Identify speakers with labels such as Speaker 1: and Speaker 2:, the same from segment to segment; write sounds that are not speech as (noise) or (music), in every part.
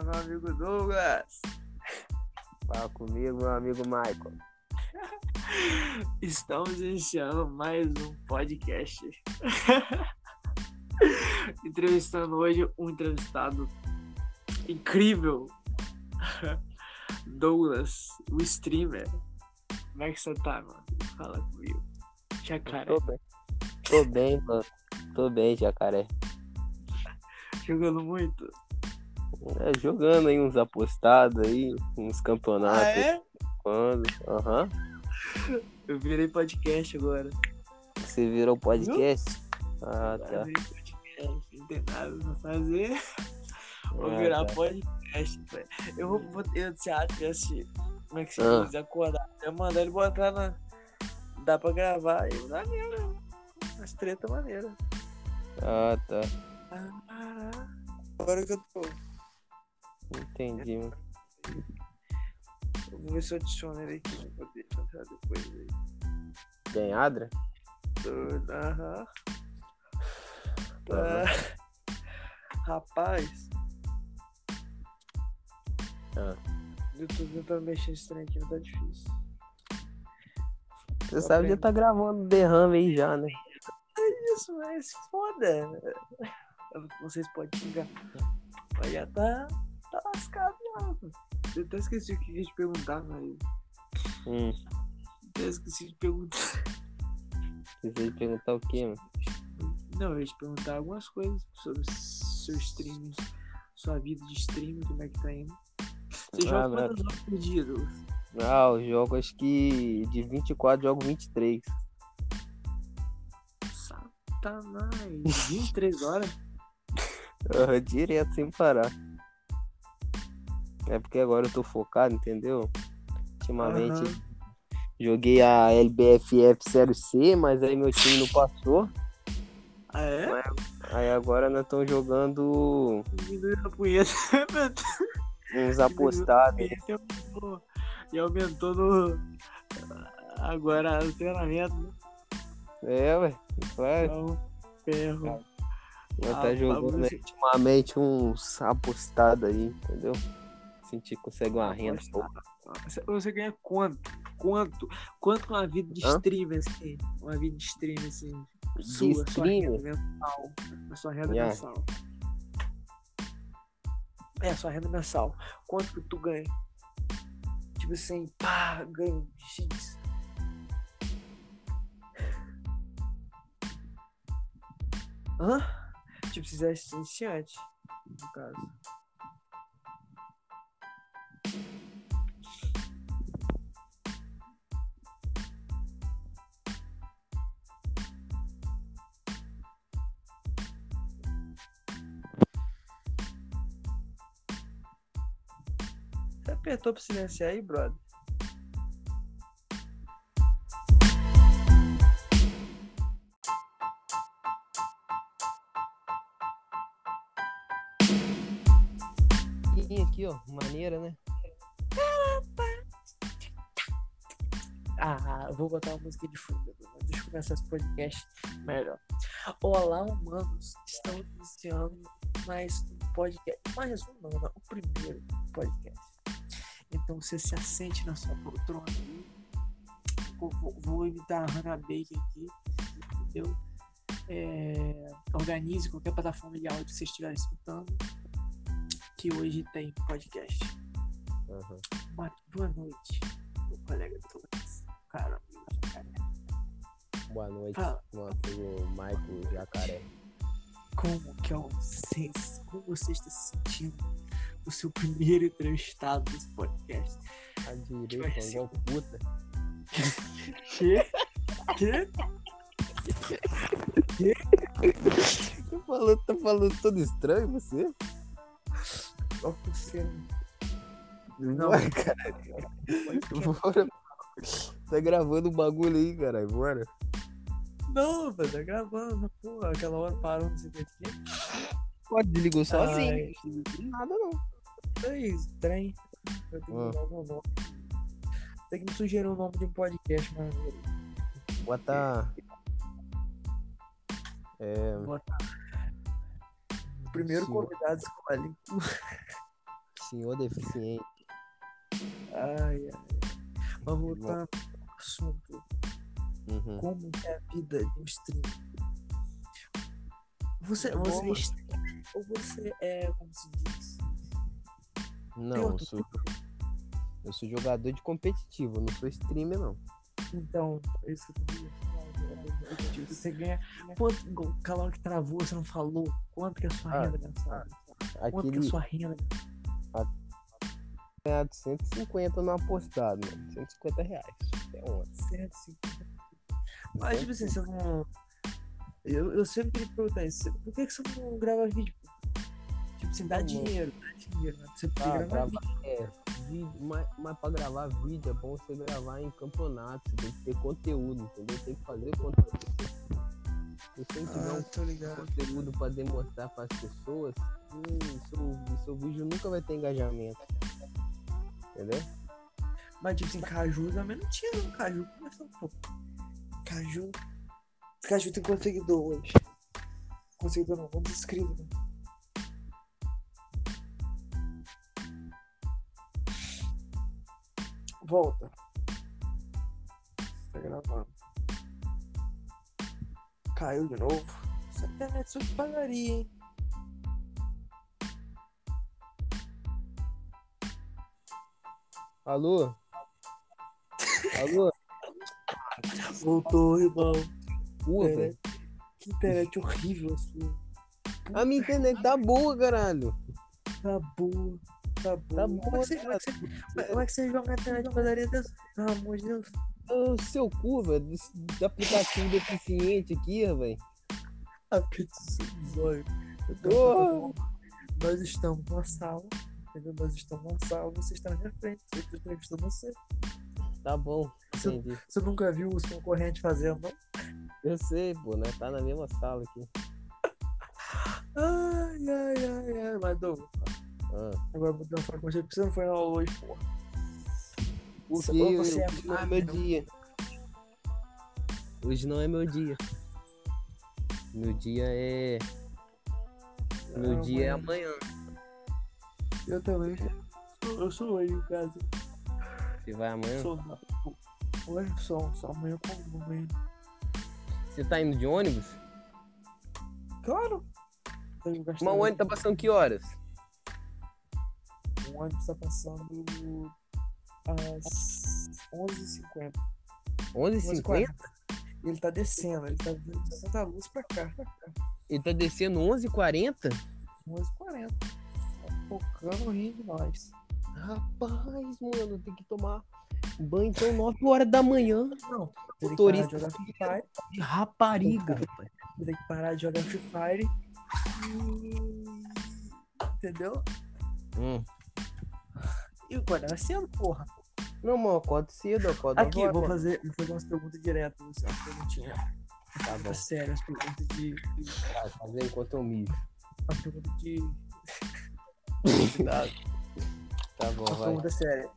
Speaker 1: Fala, meu amigo Douglas.
Speaker 2: Fala comigo, meu amigo Michael. (laughs)
Speaker 1: Estamos iniciando mais um podcast. (laughs) Entrevistando hoje um entrevistado incrível. (laughs) Douglas, o streamer. Como é que você tá, mano? Fala comigo. Jacaré.
Speaker 2: Tô bem. Tô bem, mano. Tô bem, jacaré.
Speaker 1: Jogando muito.
Speaker 2: É, jogando aí uns apostados aí, uns campeonatos.
Speaker 1: Ah, é?
Speaker 2: Quando? Aham.
Speaker 1: Eu virei podcast agora.
Speaker 2: Você virou podcast? Ah,
Speaker 1: Agora
Speaker 2: tá.
Speaker 1: virei podcast. Não tem nada pra fazer. Vou
Speaker 2: Ah,
Speaker 1: virar
Speaker 2: tá.
Speaker 1: podcast. velho. Eu vou. vou acha esse. Como é que se
Speaker 2: Ah.
Speaker 1: diz? Acordar. Eu mandar ele botar na. Dá pra gravar dá mesmo. As treta maneira.
Speaker 2: Ah, tá.
Speaker 1: Ah, agora que eu tô.
Speaker 2: Entendi.
Speaker 1: Eu vou ver se eu adiciono ele aqui pra poder fazer depois aí.
Speaker 2: Tem Adra?
Speaker 1: Aham.
Speaker 2: Aham.
Speaker 1: Ah, Rapaz.
Speaker 2: Ah.
Speaker 1: Eu tô tentando mexer esse trem aqui, não tá difícil.
Speaker 2: Você
Speaker 1: Tá
Speaker 2: sabe, já tá gravando derrame aí já, né?
Speaker 1: Isso, mas foda. Eu não sei se pode xingar. Mas já tá, mano. Eu até esqueci o que ia te perguntar, mas.
Speaker 2: Hum.
Speaker 1: Até esqueci de perguntar.
Speaker 2: Precisa perguntar o quê, mano?
Speaker 1: Não, eu ia te perguntar algumas coisas sobre seu streaming, sua vida de streaming, como é que tá indo. Você
Speaker 2: Ah,
Speaker 1: joga
Speaker 2: mano.
Speaker 1: quantas horas por dia, Douglas?
Speaker 2: Ah, eu jogo acho que de 24 jogo 23.
Speaker 1: Satanás. 23 horas? (laughs)
Speaker 2: Direto, sem parar. É porque agora eu tô focado, entendeu? Ultimamente
Speaker 1: Aham.
Speaker 2: joguei a LBFF Série C, mas aí meu time não passou.
Speaker 1: Ah, é?
Speaker 2: Aí agora nós estamos jogando uns apostados.
Speaker 1: E aumentou, no. Agora o treinamento. né?
Speaker 2: É, ué. Vai.
Speaker 1: Então, ferro.
Speaker 2: Nós
Speaker 1: Ah,
Speaker 2: tá jogando
Speaker 1: bagulho-
Speaker 2: aí, ultimamente uns apostados aí, entendeu? Se a gente consegue uma renda.
Speaker 1: Você, ganha quanto? Quanto? Quanto com uma vida de
Speaker 2: Hã?
Speaker 1: streamer, assim? Uma vida de streamer, assim.
Speaker 2: De
Speaker 1: Sua, sua
Speaker 2: streamer?
Speaker 1: renda mensal. A sua renda
Speaker 2: Yeah.
Speaker 1: mensal. É, sua renda mensal. Quanto que tu ganha? Tipo assim, pá, ganho X. Hã? Tipo, se fizesse iniciante, no caso. Apertou pra silenciar aí, brother?
Speaker 2: E aqui, ó, maneira, né?
Speaker 1: Ah, vou botar uma música de fundo. Deixa eu começar esse podcast melhor. Olá, humanos. Estamos iniciando mais um podcast. Mais um, não, não, o primeiro podcast. Então você se assente na sua poltrona. Vou, vou, imitar a Hannah Baker aqui, entendeu? É, organize qualquer plataforma de áudio que você estiver escutando. Que hoje tem podcast.
Speaker 2: Aham.
Speaker 1: Boa, boa noite, meu colega Douglas. Cara, cara,
Speaker 2: Boa noite,
Speaker 1: Fala.
Speaker 2: meu amigo Michael Jacaré.
Speaker 1: como que é o vocês? Como você está se sentindo no seu primeiro entrevistado desse podcast?
Speaker 2: A
Speaker 1: Vai
Speaker 2: direita,
Speaker 1: ser-
Speaker 2: igual puta.
Speaker 1: Que? Que?
Speaker 2: Tá falando, tá falando todo estranho você?
Speaker 1: Ó, você.
Speaker 2: Não, (laughs) cara. Bora. Tá gravando o bagulho aí, caralho. Bora.
Speaker 1: Não, velho, tá gravando, pô. Aquela hora parou, não sei o que.
Speaker 2: Pode, desligou sozinho.
Speaker 1: Ai,
Speaker 2: Nada não.
Speaker 1: É estranho. Eu tenho que mudar o meu nome. Tem que me sugerir o nome de um podcast maneiro.
Speaker 2: Bota. É.
Speaker 1: Botar. O primeiro
Speaker 2: Sim.
Speaker 1: convidado escolhe.
Speaker 2: senhor deficiente.
Speaker 1: Ai, ai. Mas voltando ao assunto,
Speaker 2: Uhum.
Speaker 1: como é a vida de um streamer? Você, você é
Speaker 2: mano.
Speaker 1: streamer ou você é, como se diz?
Speaker 2: Não, eu sou, eu sou jogador de competitivo, eu não sou streamer, não.
Speaker 1: Então, isso que eu queria falar? Tipo, Você ganha. Quanto calor que travou, você não falou? Quanto que é a sua
Speaker 2: Ah,
Speaker 1: renda mensal? Quanto que é
Speaker 2: Aquele
Speaker 1: a sua renda?
Speaker 2: ganhado 150 no apostado, mano. 150 reais. É ontem.
Speaker 1: 150. Mas, tipo assim, você não. Eu, eu sempre queria perguntar isso. Por que, que você não grava vídeo? Tipo assim, dá
Speaker 2: Não.
Speaker 1: dinheiro, dá dinheiro. Né? Você tem que
Speaker 2: Ah,
Speaker 1: gravar vídeo.
Speaker 2: é, vídeo, mas, mas pra gravar vídeo é bom você gravar em campeonato, você tem que ter conteúdo, entendeu? Tem que fazer conteúdo. Você não tiver
Speaker 1: Ah,
Speaker 2: um
Speaker 1: tô ligado.
Speaker 2: conteúdo pra demonstrar pras pessoas, hum, seu, seu vídeo nunca vai ter engajamento. Entendeu?
Speaker 1: Mas, tipo assim, Caju também não tinha, não. Caju começou um pouco. Caju. Caju tem quantos seguidores? Quantos seguidores não? Quantos inscritos, né? Volta. Tá gravando. Caiu de novo. Essa internet só pagaria, hein?
Speaker 2: Alô? (laughs) Alô?
Speaker 1: Voltou, irmão. É.
Speaker 2: velho.
Speaker 1: Que internet horrível a sua.
Speaker 2: A minha internet tá boa, caralho.
Speaker 1: Tá boa. Tá boa.
Speaker 2: Tá
Speaker 1: como,
Speaker 2: boa,
Speaker 1: é que você, como, é que você, como é que você joga na internet de padaria dessa? Pelo amor de Deus.
Speaker 2: O seu cu, velho, aplicativo deficiente aqui, velho.
Speaker 1: A zóio. Eu tô-. Nós estamos numa sala. Entendeu? Nós estamos numa sala, você está na minha frente. Eu tô entrevistando você.
Speaker 2: Tá bom, entendi.
Speaker 1: Você nunca viu os concorrentes fazendo, não?
Speaker 2: Eu sei, pô, né? Tá na mesma sala aqui.
Speaker 1: Ai, ai, ai, ai. Mas, Douglas,
Speaker 2: Ah.
Speaker 1: agora vou dar uma falar com você, porque você não foi na aula hoje.
Speaker 2: Porque hoje
Speaker 1: você é
Speaker 2: não é meu
Speaker 1: não?
Speaker 2: dia. Hoje não é meu dia. Meu dia é. Meu
Speaker 1: Ah,
Speaker 2: dia é
Speaker 1: amanhã.
Speaker 2: amanhã.
Speaker 1: Eu também. Eu sou hoje em casa.
Speaker 2: Você vai amanhã?
Speaker 1: Sou. Hoje só, só amanhã como amanhã.
Speaker 2: Você tá indo de ônibus?
Speaker 1: Claro!
Speaker 2: Mas o ônibus tá passando que horas?
Speaker 1: O ônibus tá passando às 11h50.
Speaker 2: 11h50?
Speaker 1: Ele tá descendo, ele tá vindo de Santa Luz pra cá.
Speaker 2: Ele tá descendo 11h40?
Speaker 1: 11h40. Tá focando o rio de nós.
Speaker 2: Rapaz, mano, tem que tomar banho então 9 horas da manhã.
Speaker 1: Não, você tem que parar
Speaker 2: Motorista
Speaker 1: de jogar Free Fire.
Speaker 2: de rapariga, rapaz.
Speaker 1: Você tem que parar de jogar Free Fire. Entendeu?
Speaker 2: Hum.
Speaker 1: E o guarda cedo, porra.
Speaker 2: Não, mano, acordo cedo, eu acordo
Speaker 1: Aqui,
Speaker 2: agora,
Speaker 1: vou
Speaker 2: mano.
Speaker 1: fazer, vou fazer umas perguntas diretas. Você uma perguntinha.
Speaker 2: Tá bom,
Speaker 1: Sério, as perguntas de.
Speaker 2: fazer enquanto eu mijo.
Speaker 1: As perguntas de.
Speaker 2: Cuidado. (laughs) Tá bom,
Speaker 1: Uma
Speaker 2: vai.
Speaker 1: pergunta séria.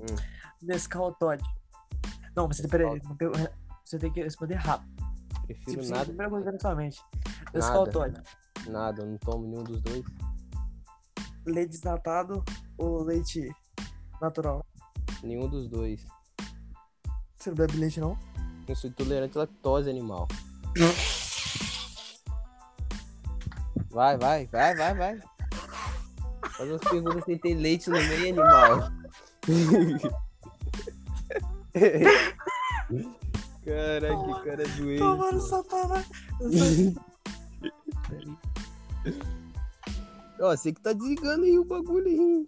Speaker 2: Hum.
Speaker 1: Nescau? Não, você, peraí, você tem que responder rápido.
Speaker 2: Prefiro
Speaker 1: Tipo, sim, a
Speaker 2: nada,
Speaker 1: primeira coisa que vem na sua mente. Nescau
Speaker 2: Nada.
Speaker 1: Todd?
Speaker 2: nada, eu não tomo nenhum dos dois.
Speaker 1: Leite desnatado ou leite natural?
Speaker 2: Nenhum dos dois.
Speaker 1: Você não bebe leite, não?
Speaker 2: Eu sou intolerante à lactose animal. Vai, vai, vai, vai, vai. Faz umas perguntas sem ter leite no meio, animal. (laughs) (laughs) Caraca, que cara doente.
Speaker 1: Tomando satanás. (laughs)
Speaker 2: Ó, você que tá desligando aí o bagulho aí.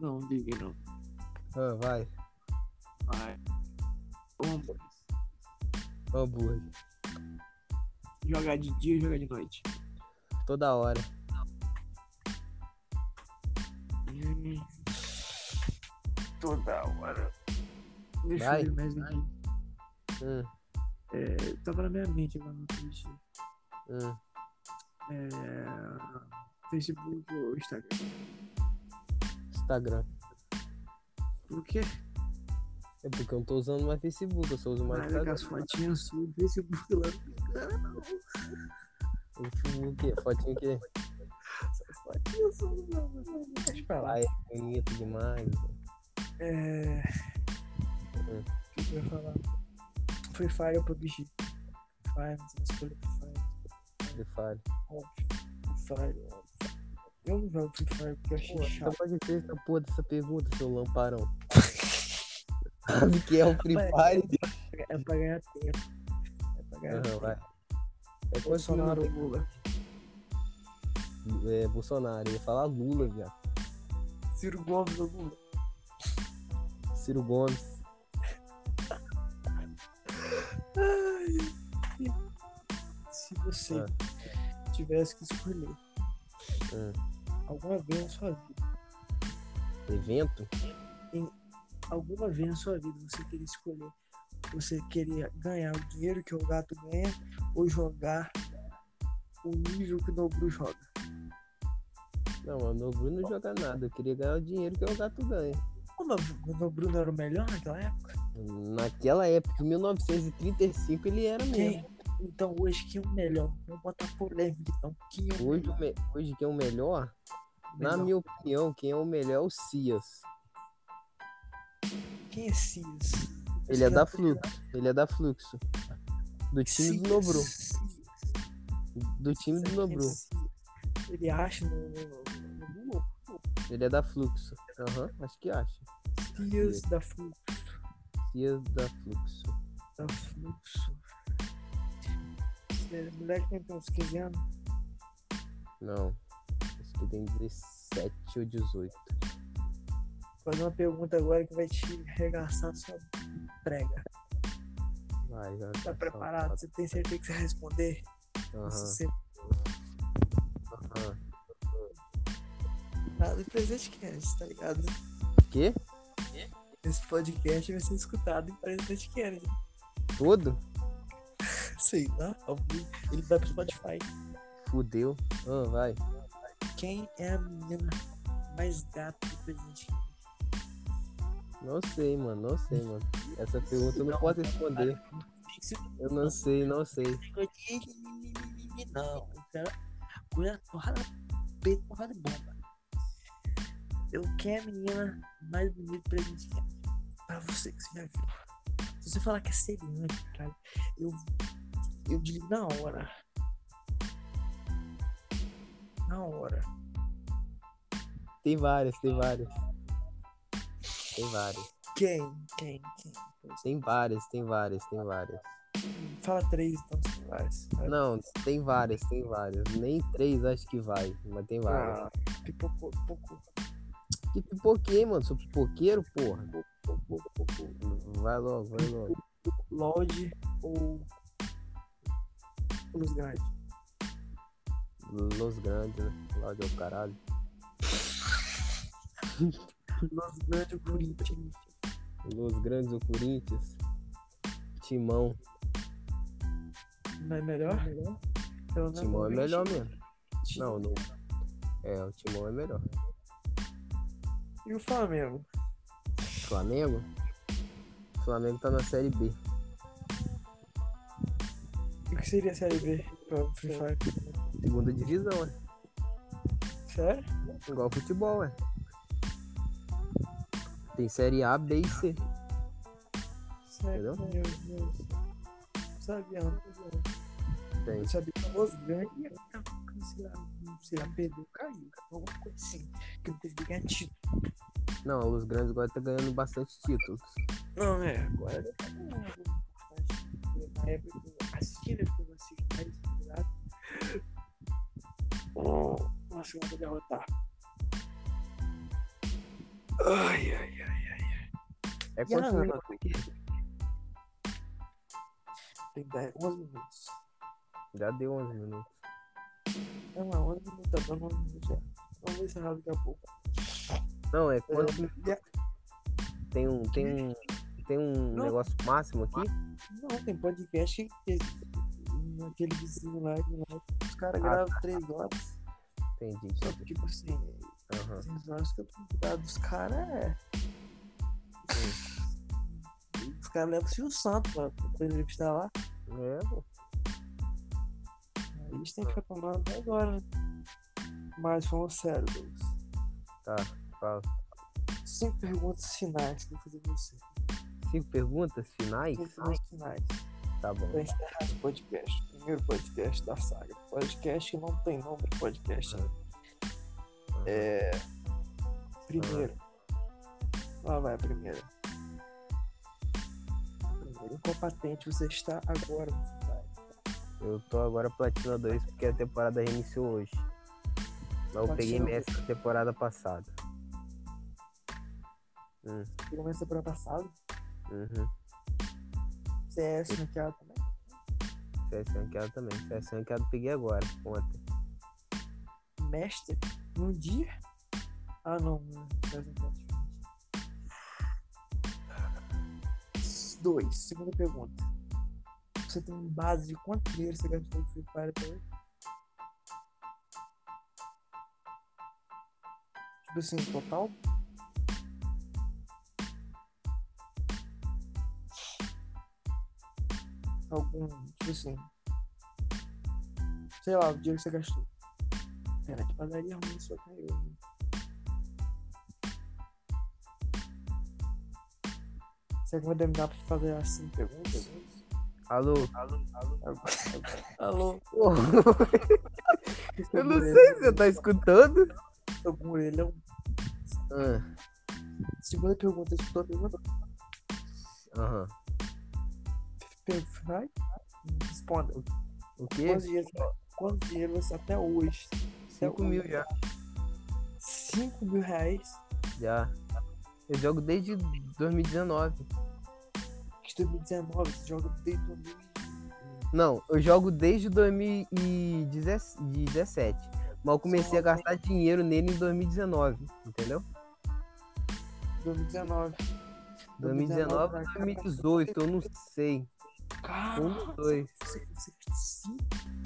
Speaker 1: Não, diga não.
Speaker 2: Ah, vai.
Speaker 1: Vai. Vamos
Speaker 2: Hambúrguer.
Speaker 1: jogar de dia ou jogar de noite?
Speaker 2: Toda hora.
Speaker 1: Hum. Toda hora. Deixa
Speaker 2: Vai.
Speaker 1: eu ver mais aqui.
Speaker 2: Hum,
Speaker 1: É, tava na minha mente agora no Twitch.
Speaker 2: hum.
Speaker 1: É, Facebook ou Instagram?
Speaker 2: Instagram.
Speaker 1: Por quê?
Speaker 2: É porque eu não tô usando mais Facebook, eu só uso mais
Speaker 1: é
Speaker 2: Instagram.
Speaker 1: as fotinhas suas do Facebook lá não engana, não.
Speaker 2: Facebook, fotinho que.
Speaker 1: Essas isso, não, não, não, deixa pra lá.
Speaker 2: É bonito demais.
Speaker 1: É.
Speaker 2: Hum.
Speaker 1: O que eu ia falar? Free Fire ou PUBG? Free Fire, você escolhe Free Fire.
Speaker 2: Ele fala.
Speaker 1: Óbvio. Free Fire, óbvio. Eu não jogo Free Fire porque eu achei
Speaker 2: Pô,
Speaker 1: chato.
Speaker 2: pode ter essa porra dessa pergunta, seu lamparão. (laughs) Sabe que é o Free Fire?
Speaker 1: É pra ganhar tempo. É pra ganhar tempo.
Speaker 2: vai. É
Speaker 1: Bolsonaro ou? Lula?
Speaker 2: É, Bolsonaro, eu ia falar Lula, viado.
Speaker 1: Ciro Gomes ou Lula?
Speaker 2: Ciro Gomes.
Speaker 1: Se você
Speaker 2: Ah.
Speaker 1: tivesse que escolher
Speaker 2: Hum.
Speaker 1: alguma vez na sua vida,
Speaker 2: Evento?
Speaker 1: alguma vez na sua vida você queria escolher, você queria ganhar o dinheiro que o gato ganha ou jogar o nível que o Nobru joga?
Speaker 2: Não, o Bruno não joga nada. Eu queria ganhar o dinheiro que o gato ganha.
Speaker 1: O Nobru, o Nobru era o melhor naquela época?
Speaker 2: Naquela época, em 1935, ele era mesmo.
Speaker 1: Então hoje quem é o melhor? Vamos botar polêmica então. Quem é o
Speaker 2: Hoje,
Speaker 1: melhor?
Speaker 2: me- hoje quem é o melhor, na
Speaker 1: Melhor.
Speaker 2: minha opinião, quem é o melhor é o Cias.
Speaker 1: Quem é Cias?
Speaker 2: Ele é da
Speaker 1: Esse
Speaker 2: Fluxo. Ele é da Fluxo. Do time do
Speaker 1: Cias,
Speaker 2: Nobru.
Speaker 1: Cias.
Speaker 2: Do time do
Speaker 1: é
Speaker 2: Nobru.
Speaker 1: Ele acha no, no, no Google?
Speaker 2: Ele é da Fluxo. Aham, acho que acha.
Speaker 1: Cias da Fluxo.
Speaker 2: Cias da Fluxo.
Speaker 1: Da Fluxo. Esse moleque tem uns 15 anos.
Speaker 2: Não. Acho que tem 17 ou 18.
Speaker 1: Vou fazer uma pergunta agora que vai te arregaçar sua prega.
Speaker 2: Vai, já
Speaker 1: Tá preparado? Você tem certeza que você vai responder?
Speaker 2: Aham,
Speaker 1: Você
Speaker 2: aham.
Speaker 1: tá no presente Kennedy, tá ligado?
Speaker 2: Quê?
Speaker 1: Esse podcast vai ser escutado em presente Kennedy.
Speaker 2: Todo?
Speaker 1: Sei lá, ele vai pro Spotify.
Speaker 2: Fudeu. Ah, vai.
Speaker 1: Quem é a menina mais gata do presente?
Speaker 2: Não sei, mano. Não sei, mano. Essa pergunta eu não posso responder. Eu não sei, não sei.
Speaker 1: Não, eu quero porrada peito, porrada de bomba. Eu quero a menina mais bonita presente Kennedy. Pra você que você já viu. Se você falar que é seriante, cara, eu, eu desligo na hora. Na hora.
Speaker 2: Tem várias, tem várias. Tem várias.
Speaker 1: Quem? Quem? Quem?
Speaker 2: Tem várias, tem várias, tem várias.
Speaker 1: Fala três, então, se várias.
Speaker 2: Não, tem várias, tem várias. Nem três acho que vai, mas tem várias.
Speaker 1: Ah, pipocou, pipocou,
Speaker 2: Que pipoquei, mano. Sou pipoqueiro, porra. Vai logo, vai logo.
Speaker 1: Lodge ou Luz Grande?
Speaker 2: Los Grandes, né? Lá de o caralho.
Speaker 1: Luz Grande ou Corinthians?
Speaker 2: Los Grandes ou Corinthians. Timão.
Speaker 1: Não é melhor? Eu não
Speaker 2: Timão é melhor mesmo. Não, não. É, o Timão é melhor.
Speaker 1: E o Flamengo?
Speaker 2: Flamengo? Flamengo tá na Série B.
Speaker 1: E o que seria a Série B pra Free Fire?
Speaker 2: Segunda divisão, é.
Speaker 1: Sério?
Speaker 2: Igual futebol, é. Tem Série A, B e C.
Speaker 1: Sério?
Speaker 2: Entendeu?
Speaker 1: Meu Deus. Não sabia, não sabia.
Speaker 2: Tem.
Speaker 1: Eu sabia que o Sei lá, sei lá, perdeu, caiu. Alguma coisa assim. Que não teve ganhar título.
Speaker 2: Não, a Los Grandes agora tá ganhando bastante títulos.
Speaker 1: Não, é, agora algo importante. Na época que eu assisti, né? Porque eu assisti mais, tá ligado? Nossa, eu vou derrotar. Ai, ai, ai, ai.
Speaker 2: É
Speaker 1: E
Speaker 2: quantos
Speaker 1: a-
Speaker 2: minutos aqui?
Speaker 1: Tem 10, 11 minutos.
Speaker 2: Já deu 11 minutos.
Speaker 1: Não, não, 11 minutos, tá dando 11 minutos já. Vamos ver se errado daqui a pouco.
Speaker 2: Não, é minutos?
Speaker 1: É,
Speaker 2: Tem um, tem um, tem um
Speaker 1: Não.
Speaker 2: negócio máximo aqui?
Speaker 1: Não, tem podcast que naquele vizinho lá, que lá os caras gravam 3 horas.
Speaker 2: Entendi,
Speaker 1: Só que, tipo assim,
Speaker 2: Aham.
Speaker 1: 3 horas que eu tô cuidado dos caras é. Os caras levam o Santos pra, pra entrevistar lá.
Speaker 2: É, pô.
Speaker 1: Eles têm que ficar tomando até agora, né? Mas falando sério, Douglas.
Speaker 2: Tá, fala.
Speaker 1: Cinco perguntas finais que eu vou fazer pra você.
Speaker 2: Cinco perguntas finais?
Speaker 1: Cinco perguntas finais.
Speaker 2: Tá bom.
Speaker 1: Pra encerrar esse podcast. Primeiro podcast da saga. Podcast que não tem nome de podcast. ainda. É. Primeiro. Lá vai a primeira. Primeiro, em qual patente você está agora
Speaker 2: Eu tô agora Platina 2 porque a temporada reiniciou hoje. Mas eu peguei MS na temporada passada. Hum,
Speaker 1: Você começa para passado.
Speaker 2: uhum.
Speaker 1: CS ranqueado também.
Speaker 2: CS ranqueado também. CS ranqueado eu peguei agora, ontem.
Speaker 1: Mestre. Num dia? Ah, não. não, CS ranqueado. Dois. Segunda pergunta. Você tem base de quanto dinheiro você gastou no Free Fire até hoje? Tipo assim, total? Algum, tipo assim. Sei lá, o dinheiro que você gastou. Pera, que padaria ruim só caiu. hein? Será que vai demorar pra fazer assim perguntas?
Speaker 2: Alô?
Speaker 1: Alô?
Speaker 2: Porra, (laughs) eu não sei se você tá escutando.
Speaker 1: Algum orelhão.
Speaker 2: Ah,
Speaker 1: Segunda pergunta, escutou a pergunta?
Speaker 2: Aham.
Speaker 1: Vai? Responda.
Speaker 2: O quê?
Speaker 1: Quantos dinheiro, quantos dinheiro você até hoje? Até
Speaker 2: 5
Speaker 1: hoje?
Speaker 2: mil já.
Speaker 1: 5 mil reais.
Speaker 2: Já. Eu jogo desde 2019.
Speaker 1: Que 2019, você joga desde 2000.
Speaker 2: Não, eu jogo desde 2017. Mas eu comecei a gastar dinheiro nele em 2019, entendeu?
Speaker 1: 2019.
Speaker 2: 2019 ou 2018, eu não sei. Um
Speaker 1: Caramba,
Speaker 2: dos dois.
Speaker 1: Você, você gastou 5